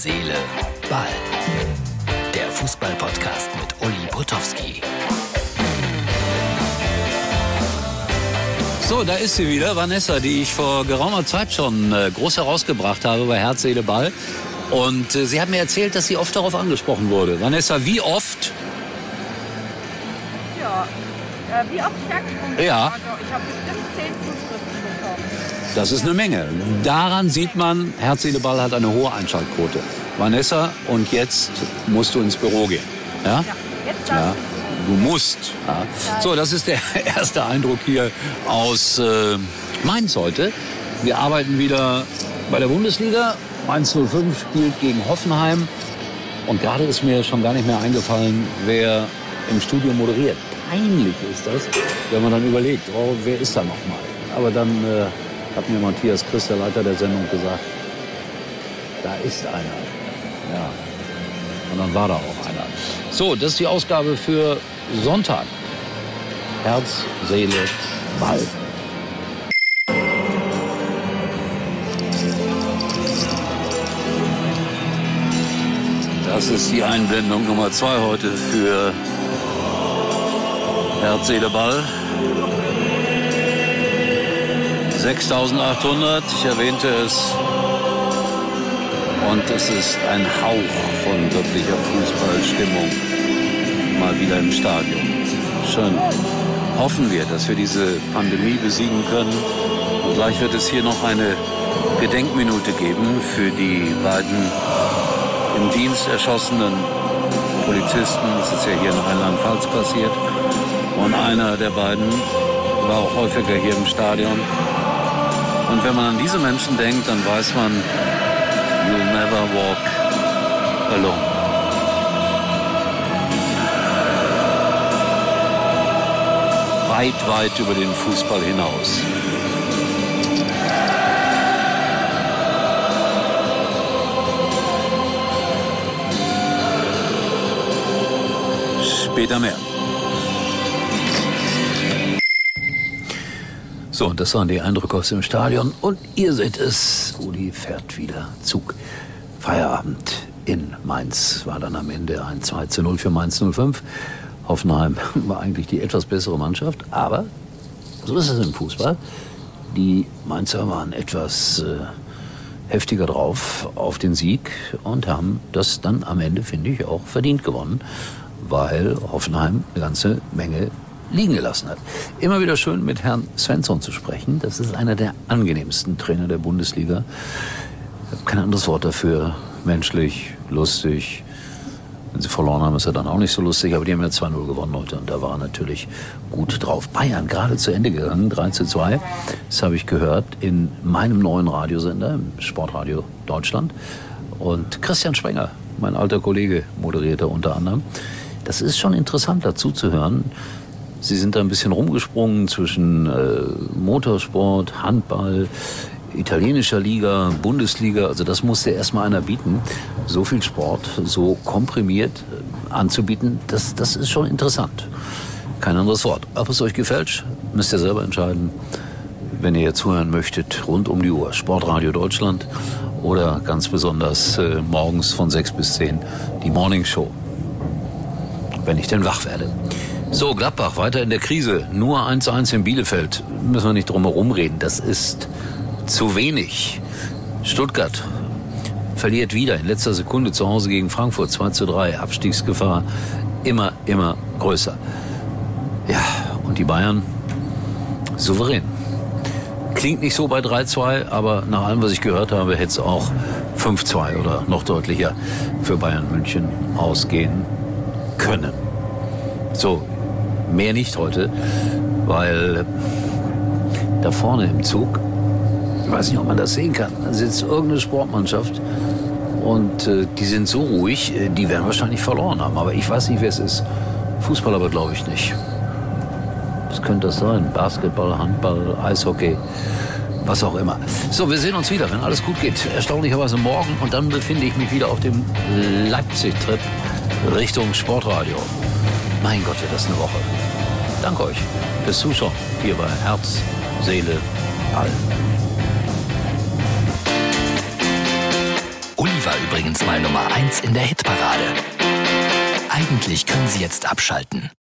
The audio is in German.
Seele, Ball. Der Fußball-Podcast mit Uli Potowski. So, da ist sie wieder, Vanessa, die ich vor geraumer Zeit schon äh, groß herausgebracht habe bei Herz, Seele, Ball. Und äh, sie hat mir erzählt, dass sie oft darauf angesprochen wurde. Vanessa, wie oft? Ja, äh, wie oft ich angesprochen Ja. Also, ich habe bestimmt zehn Zuschriften. Das ist eine Menge. Daran sieht man, Herz, Seele, Ball hat eine hohe Einschaltquote. Vanessa, und jetzt musst du ins Büro gehen. Ja? Ja, du musst. Ja. So, das ist der erste Eindruck hier aus äh, Mainz heute. Wir arbeiten wieder bei der Bundesliga. Mainz 05 spielt gegen Hoffenheim. Und gerade ist mir schon gar nicht mehr eingefallen, wer im Studio moderiert. Peinlich ist das, wenn man dann überlegt, oh, wer ist da nochmal? Aber dann äh, hat mir Matthias Christ, der Leiter der Sendung, gesagt, da ist einer. Ja. Und dann war da auch einer. So, das ist die Ausgabe für Sonntag. Herz, Seele, Ball. Das ist die Einblendung Nummer zwei heute für Herz, Seele, Ball. 6800, ich erwähnte es. Und es ist ein Hauch von wirklicher Fußballstimmung mal wieder im Stadion. Schön. Hoffen wir, dass wir diese Pandemie besiegen können. Und gleich wird es hier noch eine Gedenkminute geben für die beiden im Dienst erschossenen Polizisten. Das ist ja hier in Rheinland-Pfalz passiert. Und einer der beiden war auch häufiger hier im Stadion. Und wenn man an diese Menschen denkt, dann weiß man, you'll never walk alone. Weit, weit über den Fußball hinaus. Später mehr. So, und das waren die Eindrücke aus dem Stadion. Und ihr seht es, Uli fährt wieder Zug. Feierabend in Mainz war dann am Ende ein 2 zu 0 für Mainz 05. Hoffenheim war eigentlich die etwas bessere Mannschaft, aber so ist es im Fußball. Die Mainzer waren etwas äh, heftiger drauf auf den Sieg und haben das dann am Ende, finde ich, auch verdient gewonnen, weil Hoffenheim eine ganze Menge liegen gelassen hat. Immer wieder schön mit Herrn Svensson zu sprechen. Das ist einer der angenehmsten Trainer der Bundesliga. Ich habe kein anderes Wort dafür. Menschlich, lustig. Wenn sie verloren haben, ist er dann auch nicht so lustig. Aber die haben ja 2-0 gewonnen heute und da war er natürlich gut drauf. Bayern gerade zu Ende gegangen, 3 zu 2. Das habe ich gehört in meinem neuen Radiosender, im Sportradio Deutschland. Und Christian Spenger, mein alter Kollege, moderierte unter anderem. Das ist schon interessant dazu zu hören. Sie sind da ein bisschen rumgesprungen zwischen äh, Motorsport, Handball, italienischer Liga, Bundesliga. Also das musste erstmal einer bieten. So viel Sport, so komprimiert äh, anzubieten, das, das ist schon interessant. Kein anderes Wort. Ob es euch gefällt, müsst ihr selber entscheiden. Wenn ihr zuhören möchtet, rund um die Uhr. Sportradio Deutschland oder ganz besonders äh, morgens von 6 bis 10 die Morning Show. Wenn ich denn wach werde. So, Gladbach weiter in der Krise. Nur 1-1 in Bielefeld. Müssen wir nicht drum herum reden. Das ist zu wenig. Stuttgart verliert wieder in letzter Sekunde zu Hause gegen Frankfurt 2 zu 3. Abstiegsgefahr immer, immer größer. Ja, und die Bayern souverän. Klingt nicht so bei 3-2, aber nach allem, was ich gehört habe, hätte es auch 5-2 oder noch deutlicher für Bayern München ausgehen können. So, mehr nicht heute, weil da vorne im Zug, ich weiß nicht, ob man das sehen kann, da sitzt irgendeine Sportmannschaft und äh, die sind so ruhig, äh, die werden wahrscheinlich verloren haben. Aber ich weiß nicht, wer es ist. Fußball aber glaube ich nicht. Was könnte das sein? Basketball, Handball, Eishockey, was auch immer. So, wir sehen uns wieder, wenn alles gut geht. Erstaunlicherweise morgen und dann befinde ich mich wieder auf dem Leipzig-Trip Richtung Sportradio. Mein Gott, wird das eine Woche. Danke euch fürs Zuschauen hier bei Herz, Seele, Ball. Uli war übrigens mal Nummer 1 in der Hitparade. Eigentlich können Sie jetzt abschalten.